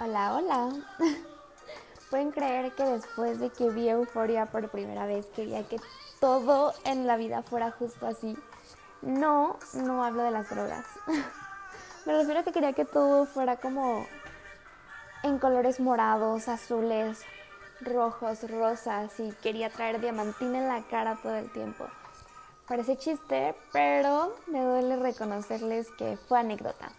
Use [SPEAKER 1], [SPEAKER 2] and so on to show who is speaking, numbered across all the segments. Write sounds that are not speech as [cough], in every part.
[SPEAKER 1] Hola, hola. [laughs] Pueden creer que después de que vi Euforia por primera vez quería que todo en la vida fuera justo así. No, no hablo de las drogas. [laughs] Me refiero a que quería que todo fuera como en colores morados, azules, rojos, rosas y quería traer diamantina en la cara todo el tiempo. Parece chiste, pero me duele reconocerles que fue anécdota.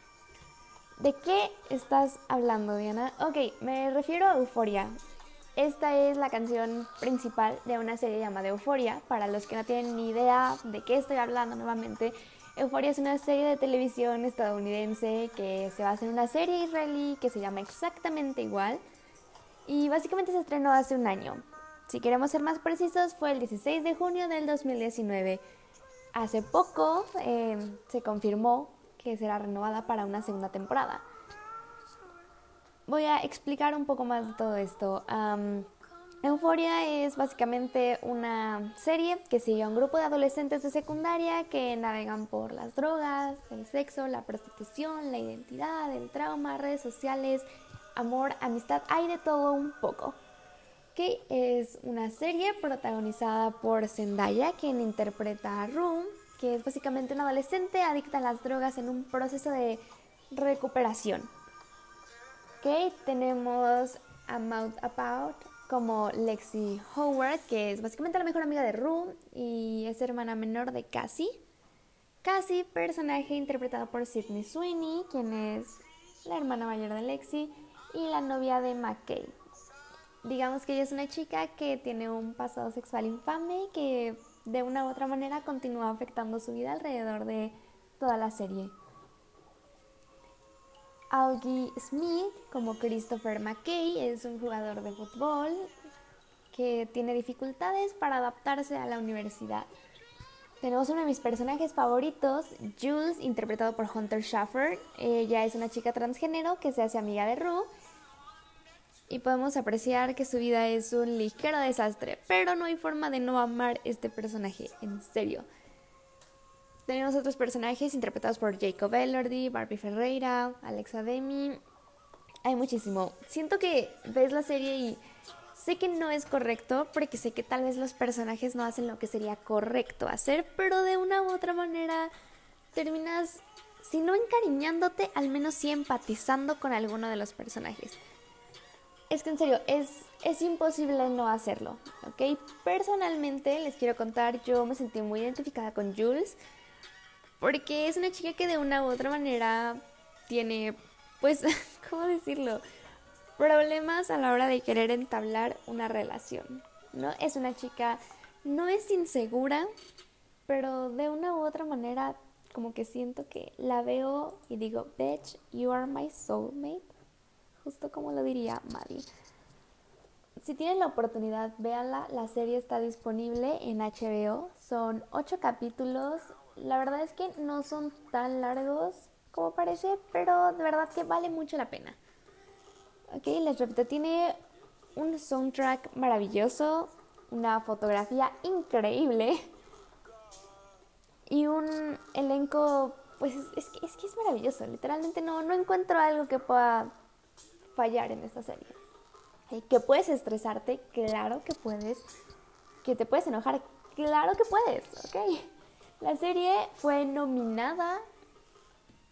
[SPEAKER 1] ¿De qué estás hablando, Diana? Ok, me refiero a Euforia. Esta es la canción principal de una serie llamada Euforia. Para los que no tienen ni idea de qué estoy hablando nuevamente, Euforia es una serie de televisión estadounidense que se basa en una serie israelí que se llama exactamente igual y básicamente se estrenó hace un año. Si queremos ser más precisos, fue el 16 de junio del 2019. Hace poco eh, se confirmó que será renovada para una segunda temporada. Voy a explicar un poco más de todo esto. Euforia es básicamente una serie que sigue a un grupo de adolescentes de secundaria que navegan por las drogas, el sexo, la prostitución, la identidad, el trauma, redes sociales, amor, amistad, hay de todo un poco. Que es una serie protagonizada por Zendaya, quien interpreta a Room, que es básicamente un adolescente adicta a las drogas en un proceso de recuperación. Ok, tenemos a Mouth About como Lexi Howard, que es básicamente la mejor amiga de Rue y es hermana menor de Cassie. Cassie, personaje interpretado por Sidney Sweeney, quien es la hermana mayor de Lexi y la novia de McKay. Digamos que ella es una chica que tiene un pasado sexual infame que de una u otra manera continúa afectando su vida alrededor de toda la serie. Augie Smith, como Christopher McKay, es un jugador de fútbol que tiene dificultades para adaptarse a la universidad. Tenemos uno de mis personajes favoritos, Jules, interpretado por Hunter Schaffer. Ella es una chica transgénero que se hace amiga de Rue y podemos apreciar que su vida es un ligero desastre, pero no hay forma de no amar este personaje, en serio. Tenemos otros personajes interpretados por Jacob Elordi, Barbie Ferreira, Alexa Demi. Hay muchísimo. Siento que ves la serie y sé que no es correcto porque sé que tal vez los personajes no hacen lo que sería correcto hacer, pero de una u otra manera terminas, si no encariñándote, al menos sí empatizando con alguno de los personajes es que en serio, es, es imposible no hacerlo, ¿ok? Personalmente les quiero contar, yo me sentí muy identificada con Jules, porque es una chica que de una u otra manera tiene, pues, [laughs] ¿cómo decirlo? Problemas a la hora de querer entablar una relación, ¿no? Es una chica, no es insegura, pero de una u otra manera como que siento que la veo y digo, bitch, you are my soulmate justo como lo diría Maddie. Si tienen la oportunidad, véanla. La serie está disponible en HBO. Son ocho capítulos. La verdad es que no son tan largos como parece, pero de verdad que vale mucho la pena. Ok, les repito, tiene un soundtrack maravilloso, una fotografía increíble y un elenco, pues es, es que es maravilloso. Literalmente no, no encuentro algo que pueda fallar en esta serie. ¿Que puedes estresarte? Claro que puedes. ¿Que te puedes enojar? Claro que puedes, ¿ok? La serie fue nominada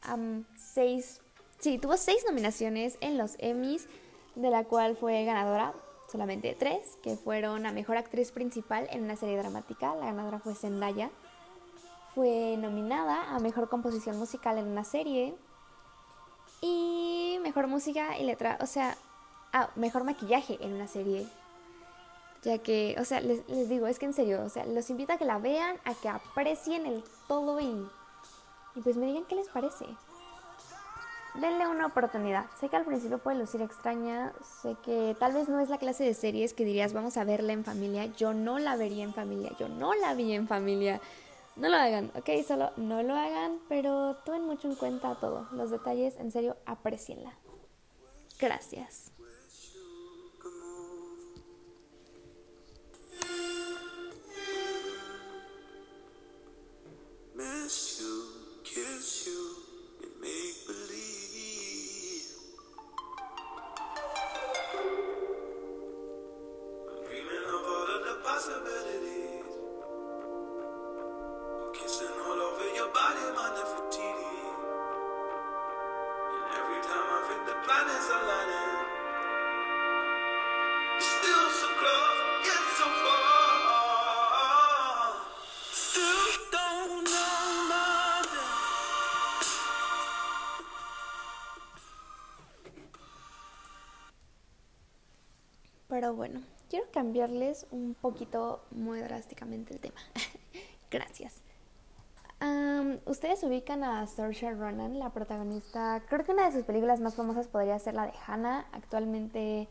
[SPEAKER 1] a seis... Sí, tuvo seis nominaciones en los Emmys, de la cual fue ganadora solamente tres, que fueron a Mejor Actriz Principal en una serie dramática. La ganadora fue Zendaya. Fue nominada a Mejor Composición Musical en una serie, y mejor música y letra, o sea, ah, mejor maquillaje en una serie. Ya que, o sea, les, digo, es que en serio, o sea, los invito a que la vean, a que aprecien el todo y, y pues me digan qué les parece. Denle una oportunidad. Sé que al principio puede lucir extraña, sé que tal vez no es la clase de series que dirías vamos a verla en familia. Yo no la vería en familia, yo no la vi en familia. No lo hagan, ok, solo no lo hagan, pero tomen mucho en cuenta todo. Los detalles, en serio, aprecienla. Gracias. Pero bueno, quiero cambiarles un poquito muy drásticamente el tema. [laughs] Gracias. Ustedes ubican a Saoirse Ronan, la protagonista. Creo que una de sus películas más famosas podría ser la de Hannah. Actualmente,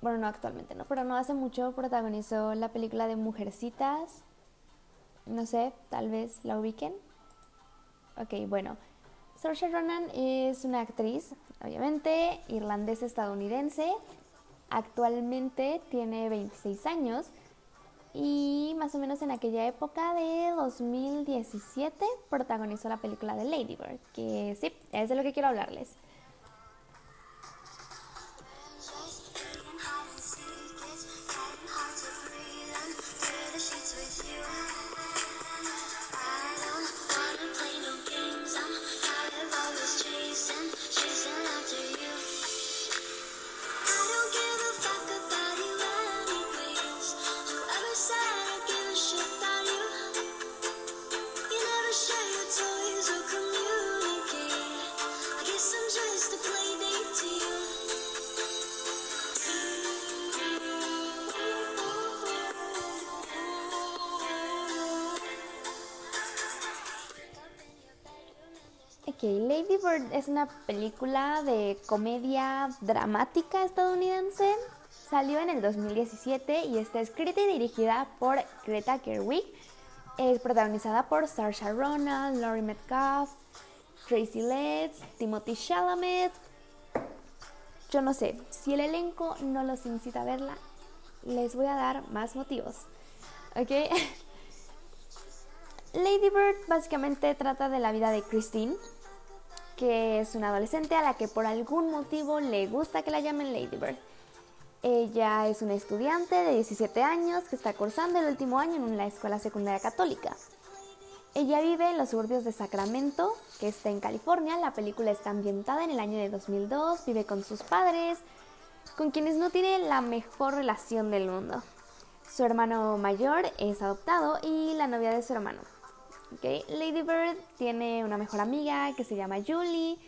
[SPEAKER 1] bueno, no actualmente, no, pero no hace mucho protagonizó la película de Mujercitas. No sé, tal vez la ubiquen. Ok, bueno. Saoirse Ronan es una actriz, obviamente, irlandesa-estadounidense Actualmente tiene 26 años y más o menos en aquella época de 2017 protagonizó la película de Lady Bird, que sí, es de lo que quiero hablarles. Es una película de comedia dramática estadounidense. Salió en el 2017 y está escrita y dirigida por Greta Gerwig. Es protagonizada por Saoirse Ronan, Laurie Metcalf, Tracy Letts, Timothy Chalamet. Yo no sé, si el elenco no los incita a verla, les voy a dar más motivos. ¿Ok? [laughs] Lady Bird básicamente trata de la vida de Christine, que es una adolescente a la que por algún motivo le gusta que la llamen Lady Bird. Ella es una estudiante de 17 años que está cursando el último año en una escuela secundaria católica. Ella vive en los suburbios de Sacramento, que está en California. La película está ambientada en el año de 2002. Vive con sus padres, con quienes no tiene la mejor relación del mundo. Su hermano mayor es adoptado y la novia de su hermano. Lady Bird tiene una mejor amiga que se llama Julie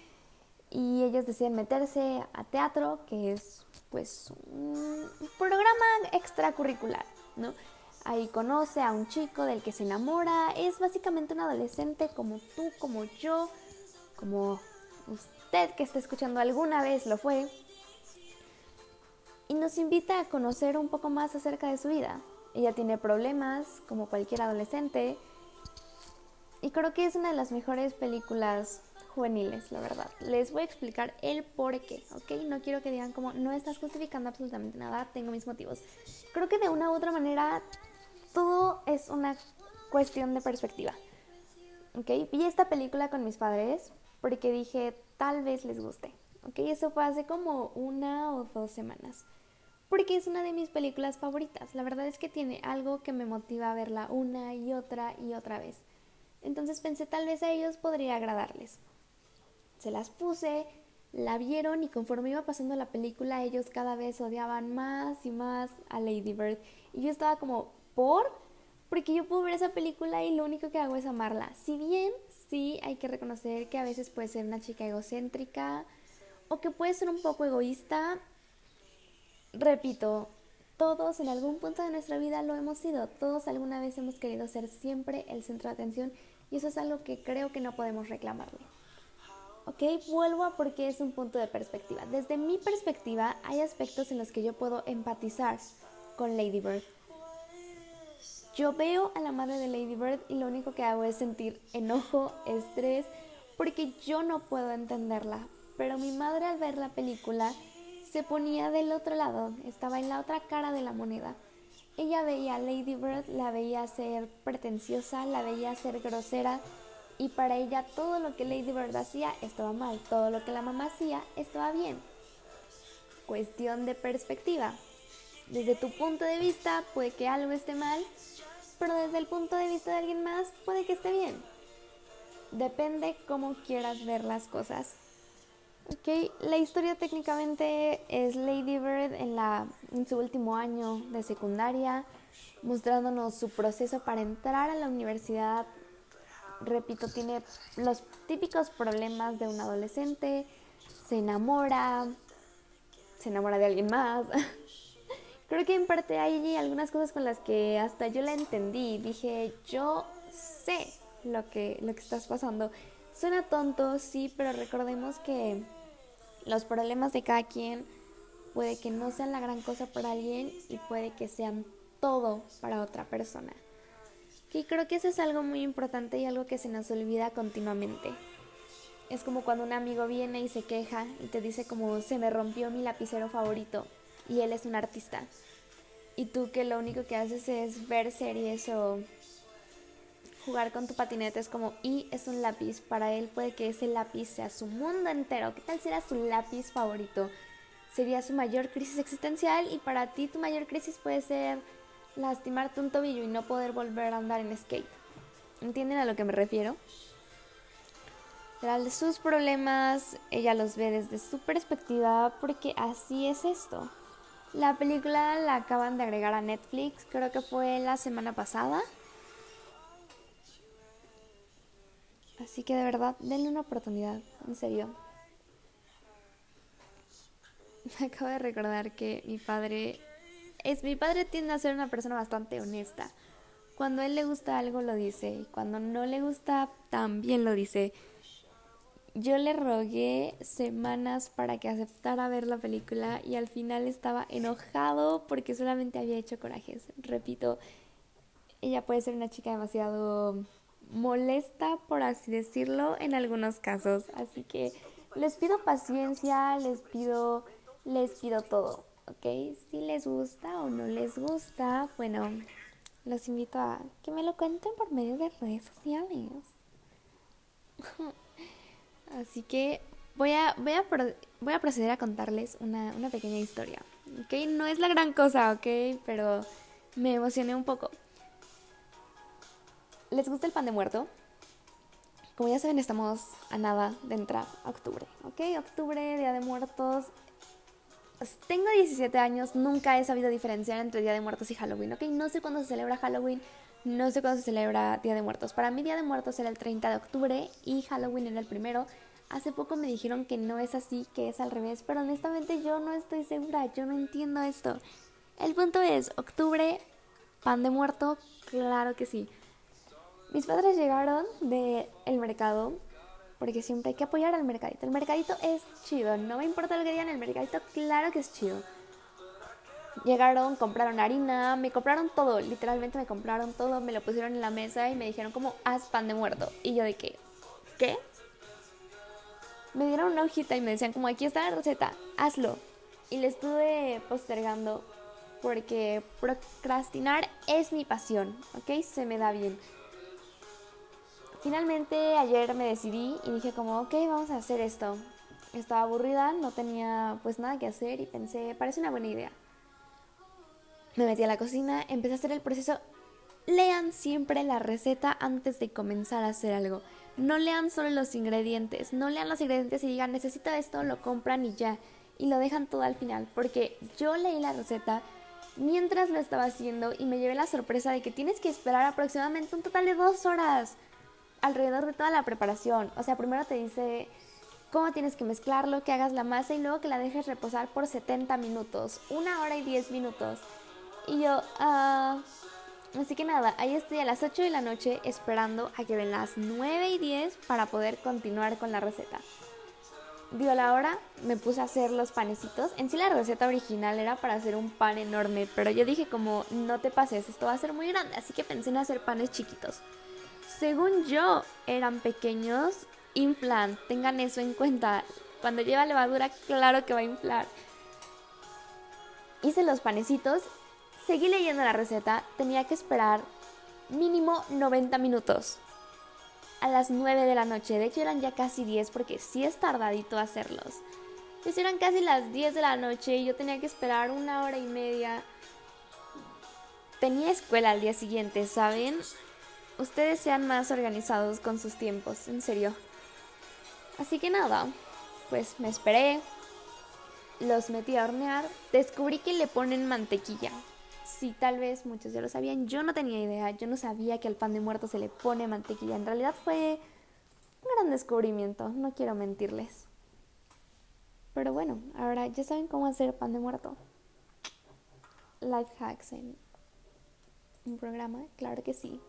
[SPEAKER 1] y ellos deciden meterse a teatro, que es pues un programa extracurricular, ¿no? Ahí conoce a un chico del que se enamora, es básicamente un adolescente como tú, como yo, como usted que está escuchando alguna vez lo fue, y nos invita a conocer un poco más acerca de su vida. Ella tiene problemas, como cualquier adolescente, y creo que es una de las mejores películas juveniles, la verdad. Les voy a explicar el por qué, ¿ok? No quiero que digan como, no estás justificando absolutamente nada, tengo mis motivos. Creo que de una u otra manera todo es una cuestión de perspectiva, ¿ok? Vi esta película con mis padres porque dije, tal vez les guste, ¿ok? Eso fue hace como una o dos semanas. Porque es una de mis películas favoritas. La verdad es que tiene algo que me motiva a verla una y otra y otra vez. Entonces pensé tal vez a ellos podría agradarles. Se las puse, la vieron y conforme iba pasando la película ellos cada vez odiaban más y más a Lady Bird. Y yo estaba como, ¿por? Porque yo puedo ver esa película y lo único que hago es amarla. Si bien sí hay que reconocer que a veces puede ser una chica egocéntrica o que puede ser un poco egoísta, repito, todos en algún punto de nuestra vida lo hemos sido, todos alguna vez hemos querido ser siempre el centro de atención y eso es algo que creo que no podemos reclamarlo. ¿Ok? Vuelvo a porque es un punto de perspectiva. Desde mi perspectiva hay aspectos en los que yo puedo empatizar con Lady Bird. Yo veo a la madre de Lady Bird y lo único que hago es sentir enojo, estrés, porque yo no puedo entenderla. Pero mi madre al ver la película se ponía del otro lado, estaba en la otra cara de la moneda. Ella veía a Lady Bird, la veía ser pretenciosa, la veía ser grosera y para ella todo lo que Lady Bird hacía estaba mal, todo lo que la mamá hacía estaba bien. Cuestión de perspectiva. Desde tu punto de vista puede que algo esté mal, pero desde el punto de vista de alguien más puede que esté bien. depende cómo quieras ver las cosas. Ok, la historia técnicamente es Lady Bird en, la, en su último año de secundaria, mostrándonos su proceso para entrar a la universidad. Repito, tiene los típicos problemas de un adolescente, se enamora, se enamora de alguien más. [laughs] Creo que en parte hay algunas cosas con las que hasta yo la entendí. Dije, yo sé lo que, lo que estás pasando. Suena tonto, sí, pero recordemos que los problemas de cada quien puede que no sean la gran cosa para alguien y puede que sean todo para otra persona. Y creo que eso es algo muy importante y algo que se nos olvida continuamente. Es como cuando un amigo viene y se queja y te dice como se me rompió mi lapicero favorito y él es un artista. Y tú que lo único que haces es ver series o jugar con tu patinete es como, y es un lápiz. Para él puede que ese lápiz sea su mundo entero. ¿Qué tal si era su lápiz favorito? Sería su mayor crisis existencial y para ti tu mayor crisis puede ser lastimarte un tobillo y no poder volver a andar en skate. ¿Entienden a lo que me refiero? Tras sus problemas, ella los ve desde su perspectiva porque así es esto. La película la acaban de agregar a Netflix, creo que fue la semana pasada. Así que de verdad, denle una oportunidad, en serio. [laughs] Me acabo de recordar que mi padre es mi padre tiende a ser una persona bastante honesta. Cuando a él le gusta algo lo dice y cuando no le gusta también lo dice. Yo le rogué semanas para que aceptara ver la película y al final estaba enojado porque solamente había hecho corajes. Repito, ella puede ser una chica demasiado molesta, por así decirlo, en algunos casos. Así que les pido paciencia, les pido, les pido todo, ¿ok? Si les gusta o no les gusta, bueno, los invito a que me lo cuenten por medio de redes sociales. [laughs] Así que voy a, voy a, voy a proceder a contarles una, una pequeña historia, ¿ok? No es la gran cosa, ¿ok? Pero me emocioné un poco. ¿Les gusta el pan de muerto? Como ya saben, estamos a nada de entrar a octubre, ¿ok? Octubre, Día de Muertos. Tengo 17 años, nunca he sabido diferenciar entre Día de Muertos y Halloween, ¿ok? No sé cuándo se celebra Halloween, no sé cuándo se celebra Día de Muertos. Para mí Día de Muertos era el 30 de octubre y Halloween era el primero. Hace poco me dijeron que no es así, que es al revés, pero honestamente yo no estoy segura, yo no entiendo esto. El punto es, octubre, pan de muerto, claro que sí. Mis padres llegaron del el mercado, porque siempre hay que apoyar al mercadito. El mercadito es chido, no me importa lo que digan, el mercadito claro que es chido. Llegaron, compraron harina, me compraron todo, literalmente me compraron todo, me lo pusieron en la mesa y me dijeron como, haz pan de muerto. Y yo de qué, ¿qué? Me dieron una hojita y me decían como, aquí está la receta, hazlo. Y le estuve postergando porque procrastinar es mi pasión, ¿ok? Se me da bien. Finalmente ayer me decidí y dije como, ok, vamos a hacer esto. Estaba aburrida, no tenía pues nada que hacer y pensé, parece una buena idea. Me metí a la cocina, empecé a hacer el proceso. Lean siempre la receta antes de comenzar a hacer algo. No lean solo los ingredientes, no lean los ingredientes y digan necesito esto, lo compran y ya. Y lo dejan todo al final, porque yo leí la receta mientras lo estaba haciendo y me llevé la sorpresa de que tienes que esperar aproximadamente un total de dos horas alrededor de toda la preparación. O sea, primero te dice cómo tienes que mezclarlo, que hagas la masa y luego que la dejes reposar por 70 minutos, una hora y 10 minutos. Y yo, ah, así que nada, ahí estoy a las 8 de la noche esperando a que ven las 9 y 10 para poder continuar con la receta. Dio la hora, me puse a hacer los panecitos. En sí la receta original era para hacer un pan enorme, pero yo dije como no te pases, esto va a ser muy grande, así que pensé en hacer panes chiquitos según yo, eran pequeños, inflan. Tengan eso en cuenta. Cuando lleva levadura, claro que va a inflar. Hice los panecitos, seguí leyendo la receta, tenía que esperar mínimo 90 minutos. A las 9 de la noche, de hecho eran ya casi 10 porque sí es tardadito hacerlos. Pues eran casi las 10 de la noche y yo tenía que esperar una hora y media. Tenía escuela al día siguiente, ¿saben? Ustedes sean más organizados con sus tiempos, en serio. Así que nada, pues me esperé, los metí a hornear, descubrí que le ponen mantequilla. Si tal vez muchos ya lo sabían, yo no tenía idea, yo no sabía que al pan de muerto se le pone mantequilla. En realidad fue un gran descubrimiento, no quiero mentirles. Pero bueno, ahora ya saben cómo hacer pan de muerto. Life hacks en un programa, claro que sí.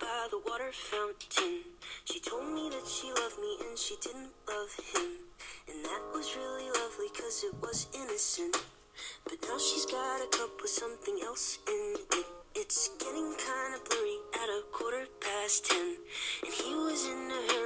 [SPEAKER 2] By the water fountain. She told me that she loved me and she didn't love him. And that was really lovely cause it was innocent. But now she's got a cup with something else in it. It's getting kinda blurry at a quarter past ten. And he was in a hurry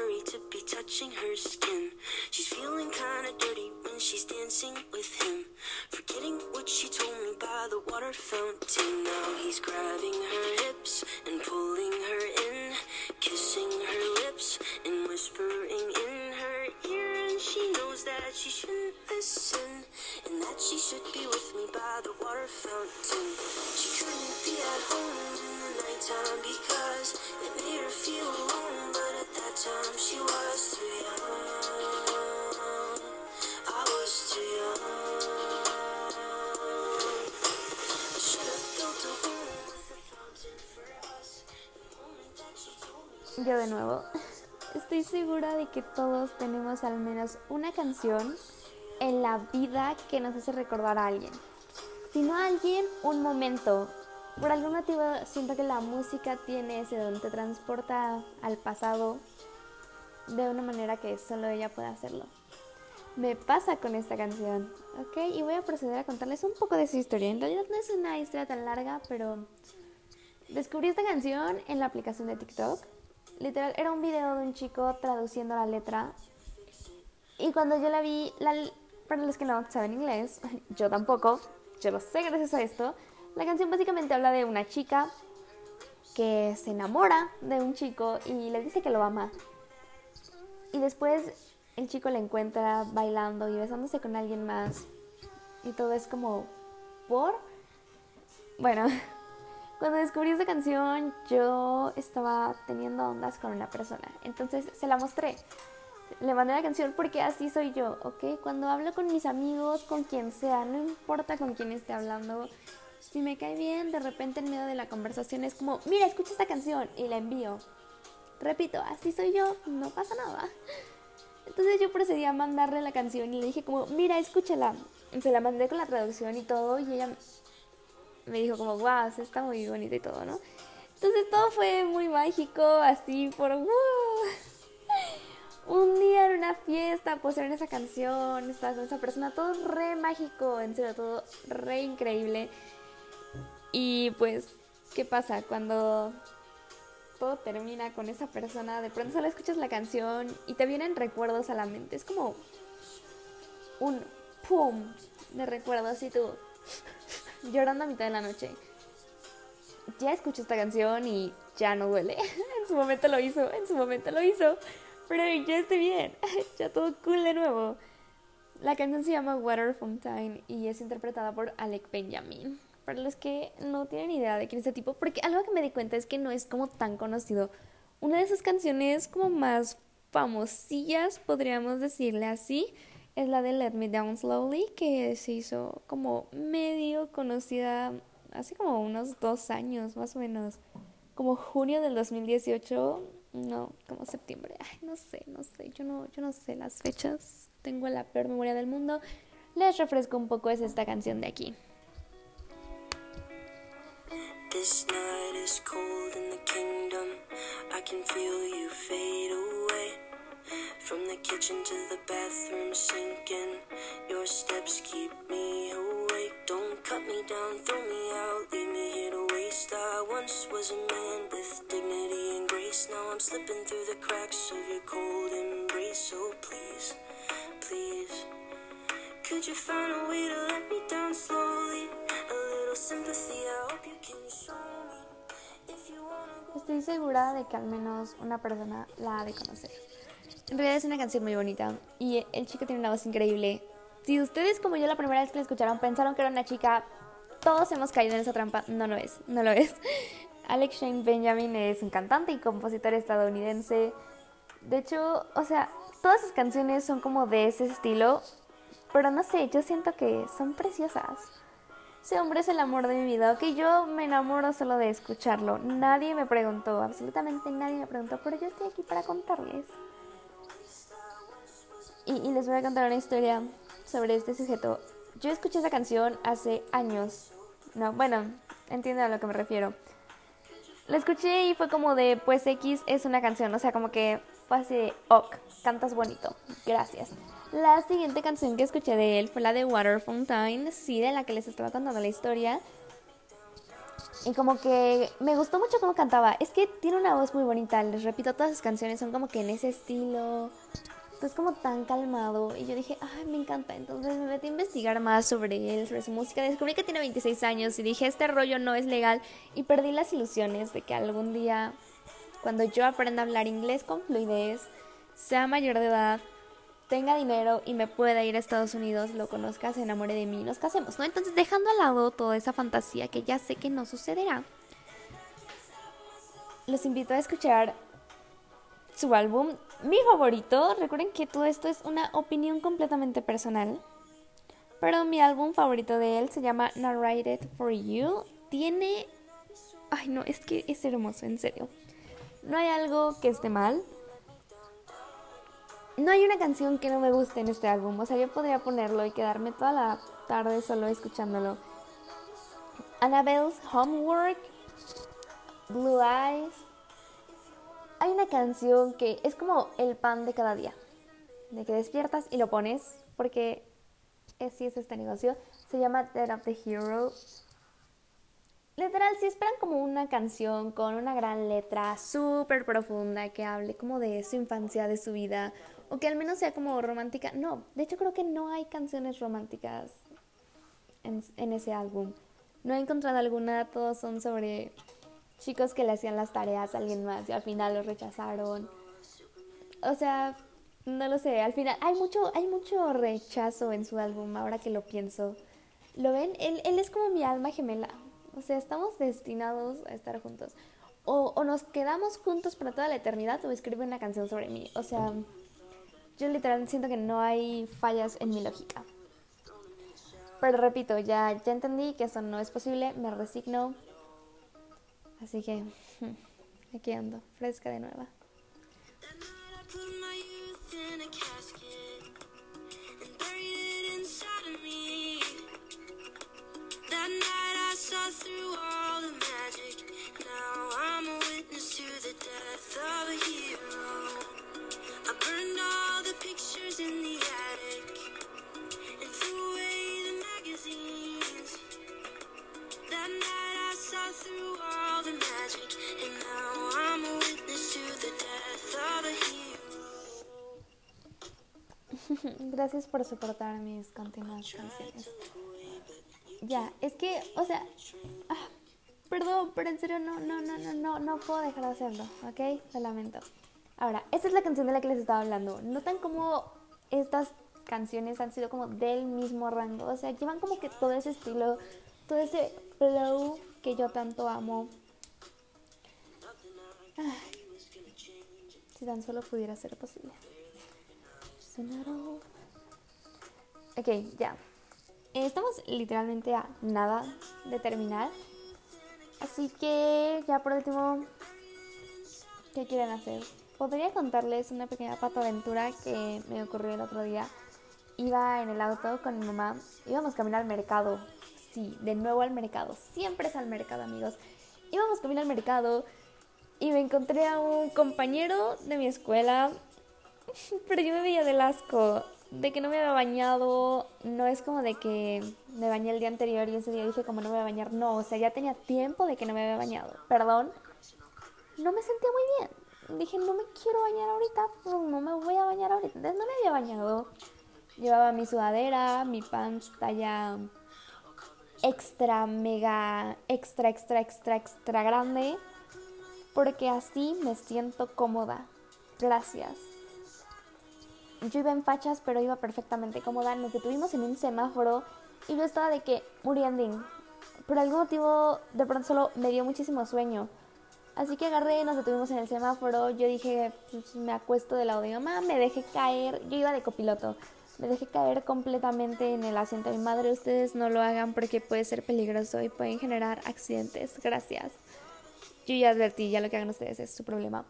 [SPEAKER 2] touching her skin. She's feeling kinda dirty when she's dancing with him. Forgetting what she told me by the water fountain. Now he's grabbing her hips and pulling her in, kissing her lips and whispering in she knows that she shouldn't listen and that she should be with me by the water fountain. She couldn't be at home in the nighttime because it made her feel alone. But at that time she was too young. I was too young.
[SPEAKER 1] Yo de nuevo. Estoy segura de que todos tenemos al menos una canción en la vida que nos hace recordar a alguien. Si no a alguien, un momento. Por algún motivo siento que la música tiene ese don, te transporta al pasado de una manera que solo ella puede hacerlo. Me pasa con esta canción, ¿ok? Y voy a proceder a contarles un poco de su historia. En realidad no es una historia tan larga, pero descubrí esta canción en la aplicación de TikTok. Literal, era un video de un chico traduciendo la letra. Y cuando yo la vi, la, para los que no saben inglés, [laughs] yo tampoco, yo lo sé gracias a esto, la canción básicamente habla de una chica que se enamora de un chico y le dice que lo ama. Y después el chico la encuentra bailando y besándose con alguien más. Y todo es como, ¿por? Bueno, [laughs] cuando descubrí esta canción yo estaba teniendo ondas con una persona. Entonces se la mostré. Le mandé la canción porque así soy yo, ¿ok? Cuando hablo con mis amigos, con quien sea, no importa con quién esté hablando, si me cae bien, de repente en medio de la conversación es como, mira, escucha esta canción y la envío. Repito, así soy yo, no pasa nada. Entonces yo procedí a mandarle la canción y le dije como, mira, escúchala. Se la mandé con la traducción y todo y ella me dijo como, wow, está muy bonita y todo, ¿no? Entonces todo fue muy mágico, así por... ¡wow! Un día en una fiesta pusieron esa canción, estaba con esa persona, todo re mágico, en serio, todo re increíble. Y pues, ¿qué pasa? Cuando todo termina con esa persona, de pronto solo escuchas la canción y te vienen recuerdos a la mente. Es como un pum de recuerdos y tú llorando a mitad de la noche. Ya escuché esta canción y ya no duele. [laughs] en su momento lo hizo, en su momento lo hizo. Pero ya estoy bien, [laughs] ya todo cool de nuevo. La canción se llama Water Fountain y es interpretada por Alec Benjamin. Para los que no tienen idea de quién es este tipo, porque algo que me di cuenta es que no es como tan conocido. Una de sus canciones como más famosillas, podríamos decirle así, es la de Let Me Down Slowly, que se hizo como medio conocida hace como unos dos años, más o menos. Como junio del 2018, no, como septiembre. Ay, no sé, no sé, yo no, yo no sé las fechas. Tengo la peor memoria del mundo. Les refresco un poco, es esta canción de aquí.
[SPEAKER 2] This night is cold in the kingdom. I can feel you fade away. From the kitchen to the bathroom sinking. Your steps keep me awake. Don't cut me down, throw me out, leave me here to waste. I once was a man with dignity and grace. Now I'm slipping through the cracks of your cold embrace. So please, please. Could you find a way to let me down slowly? A little sympathy, I hope you can show me.
[SPEAKER 1] Estoy segura de que al menos una persona la ha de conocer. En realidad es una canción muy bonita y el chico tiene una voz increíble. Si ustedes como yo la primera vez que la escucharon pensaron que era una chica, todos hemos caído en esa trampa. No lo es, no lo es. [laughs] Alex Shane Benjamin es un cantante y compositor estadounidense. De hecho, o sea, todas sus canciones son como de ese estilo, pero no sé, yo siento que son preciosas. Ese hombre es el amor de mi vida, que yo me enamoro solo de escucharlo. Nadie me preguntó, absolutamente nadie me preguntó, pero yo estoy aquí para contarles. Y, les voy a contar una historia sobre este sujeto. Yo escuché esa canción hace años. No, bueno, entienden a lo que me refiero. La escuché y fue como de, pues X es una canción, o sea, como que fue así de, ok, cantas bonito, gracias. La siguiente canción que escuché de él fue la de Water Fountain, sí, de la que les estaba contando la historia. Y como que me gustó mucho cómo cantaba. Es que tiene una voz muy bonita, les repito, todas sus canciones son como que en ese estilo. Es como tan calmado. Y yo dije, ay, me encanta. Entonces me metí a investigar más sobre él, sobre su música. Descubrí que tiene 26 años y dije, este rollo no es legal. Y perdí las ilusiones de que algún día, cuando yo aprenda a hablar inglés con fluidez, sea mayor de edad, tenga dinero y me pueda ir a Estados Unidos, lo conozca, se enamore de mí y nos casemos, ¿no? Entonces dejando al lado toda esa fantasía que ya sé que no sucederá, los invito a escuchar su álbum, mi favorito. Recuerden que todo esto es una opinión completamente personal. Pero mi álbum favorito de él se llama Narrated for You. Tiene... Ay, no, es que es hermoso, en serio. No hay algo que esté mal. No hay una canción que no me guste en este álbum. O sea, yo podría ponerlo y quedarme toda la tarde solo escuchándolo. Annabelle's Homework, Blue Eyes. Hay una canción que es como el pan de cada día. De que despiertas y lo pones, porque así es este negocio. Se llama Dead of the Hero. Literal, si esperan como una canción con una gran letra súper profunda que hable como de su infancia, de su vida, o que al menos sea como romántica. No, de hecho creo que no hay canciones románticas en, en ese álbum. No he encontrado alguna, todos son sobre chicos que le hacían las tareas a alguien más y al final los rechazaron. O sea, no lo sé, al final hay mucho, hay mucho rechazo en su álbum, ahora que lo pienso. ¿Lo ven? Él, él es como mi alma gemela. O sea, estamos destinados a estar juntos. O, o nos quedamos juntos para toda la eternidad o escribe una canción sobre mí. O sea, yo literalmente siento que no hay fallas en mi lógica. Pero repito, ya, ya entendí que eso no es posible, me resigno. Así que [laughs] aquí ando, fresca de nueva. through all [laughs] Gracias por soportar mis continuas canciones. Ya, es que, o sea, ah, perdón, pero en serio no, no, no, no, no, no puedo dejar de hacerlo, ¿ok? Lo lamento. Ahora, esta es la canción de la que les estaba hablando. ¿Notan cómo estas canciones han sido como del mismo rango? O sea, llevan como que todo ese estilo, todo ese flow que yo tanto amo. Ay, si tan solo pudiera ser posible. Ok, ya. Estamos literalmente a nada de terminar. Así que ya por último, ¿qué quieren hacer? Podría contarles una pequeña patoaventura que me ocurrió el otro día. Iba en el auto con mi mamá, íbamos a al mercado. Sí, de nuevo al mercado. Siempre es al mercado, amigos. Íbamos a al mercado y me encontré a un compañero de mi escuela, pero yo me veía del asco de que no me había bañado, no es como de que me bañé el día anterior y ese día dije como no me voy a bañar, no, o sea, ya tenía tiempo de que no me había bañado, perdón, no me sentía muy bien, dije no me quiero bañar ahorita, no me voy a bañar ahorita, no me había bañado, llevaba mi sudadera, mi pants talla extra, mega, extra, extra, extra, extra grande, porque así me siento cómoda. Gracias. Yo iba en fachas, pero iba perfectamente cómoda. Nos detuvimos en un semáforo y yo estaba de que muriendo. Por algún motivo, de pronto solo me dio muchísimo sueño. Así que agarré, nos detuvimos en el semáforo. Yo dije, pues, me acuesto del lado de mamá, me dejé caer. Yo iba de copiloto. Me dejé caer completamente en el asiento de mi madre. Ustedes no lo hagan porque puede ser peligroso y pueden generar accidentes. Gracias. Yo ya advertí, ya lo que hagan ustedes es su problema.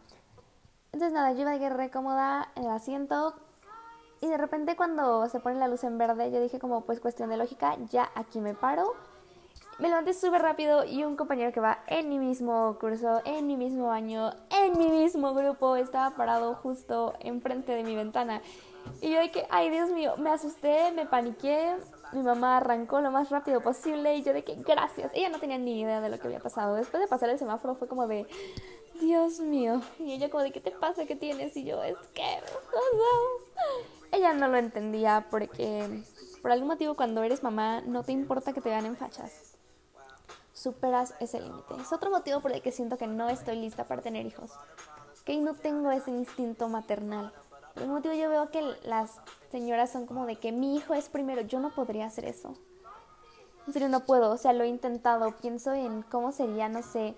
[SPEAKER 1] Entonces nada, yo iba de re cómoda en el asiento. Y de repente cuando se pone la luz en verde, yo dije como pues cuestión de lógica, ya aquí me paro. Me levanté súper rápido y un compañero que va en mi mismo curso, en mi mismo año, en mi mismo grupo, estaba parado justo enfrente de mi ventana. Y yo de que, ay Dios mío, me asusté, me paniqué. Mi mamá arrancó lo más rápido posible y yo de que, gracias. Ella no tenía ni idea de lo que había pasado. Después de pasar el semáforo fue como de, Dios mío. Y ella como de, ¿qué te pasa? ¿Qué tienes? Y yo, es que... Ella no lo entendía porque por algún motivo cuando eres mamá no te importa que te vean en fachas. Superas ese límite. Es otro motivo por el que siento que no estoy lista para tener hijos. Que no tengo ese instinto maternal. Por algún motivo yo veo que las señoras son como de que mi hijo es primero. Yo no podría hacer eso. En serio no puedo. O sea, lo he intentado. Pienso en cómo sería, no sé,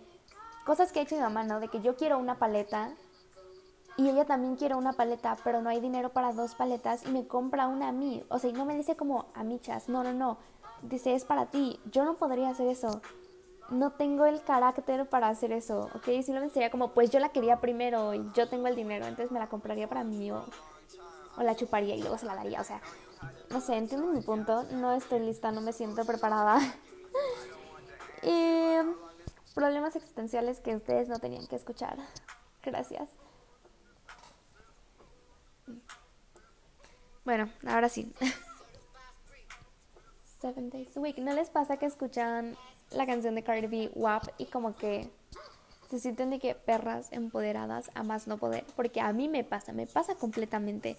[SPEAKER 1] cosas que ha hecho mi mamá, ¿no? De que yo quiero una paleta y ella también quiere una paleta, pero no hay dinero para dos paletas y me compra una a mí. O sea, y no me dice como a michas, no, no, no. Dice, es para ti. Yo no podría hacer eso. No tengo el carácter para hacer eso, ¿ok? Simplemente sería como, pues yo la quería primero y yo tengo el dinero, entonces me la compraría para mí o, la chuparía y luego se la daría. O sea, no sé, entienden mi punto. No estoy lista, no me siento preparada. [laughs] problemas existenciales que ustedes no tenían que escuchar. Gracias. Bueno, ahora sí. [laughs] Seven Days Week. ¿No les pasa que escuchan la canción de Cardi B, WAP, y como que se sienten de que perras empoderadas a más no poder? Porque a mí me pasa, me pasa completamente.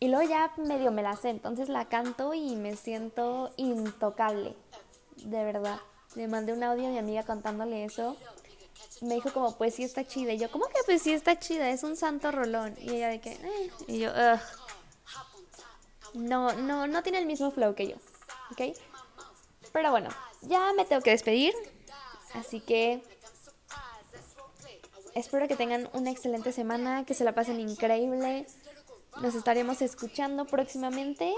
[SPEAKER 1] Y luego ya medio me la sé, entonces la canto y me siento intocable. De verdad le mandé un audio a mi amiga contándole eso. Me dijo como, pues sí está chida. Y yo, ¿cómo que pues sí está chida? Es un santo rolón. Y ella de que, eh. Y yo, Ugh. No, no, no tiene el mismo flow que yo. ¿Ok? Pero bueno, ya me tengo que despedir. Así que espero que tengan una excelente semana, que se la pasen increíble. Nos estaremos escuchando próximamente.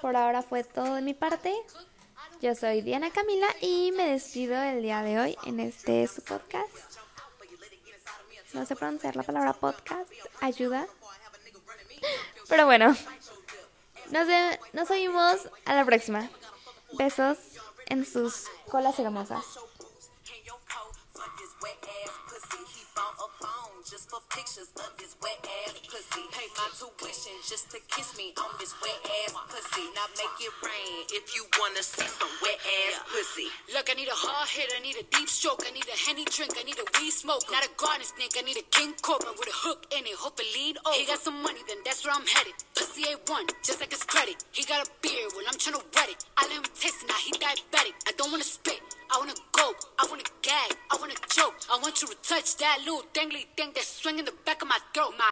[SPEAKER 1] Por ahora fue todo de mi parte. Yo soy Diana Camila y me despido el día de hoy en este podcast. No sé pronunciar la palabra podcast, ayuda. Pero bueno, nos, nos oímos a la próxima. Besos en sus colas hermosas. Just for pictures of this wet ass pussy. Pay my tuition just to kiss me on this wet ass pussy. Now make it rain if you wanna see some wet ass pussy. Look, I need a hard hit, I need a deep stroke, I need a henny drink, I need a weed smoke. Not a garden snake, I need a king cobra with a hook in it. Hope it lead over. He got some money, then that's where I'm headed. Pussy A1, just like his credit. He got a beard, well I'm tryna wet it. I let him taste it, now he diabetic. I don't wanna spit. I wanna go, I wanna gag, I wanna choke. I want you to touch that little dangly thing that's swinging the back of my throat. My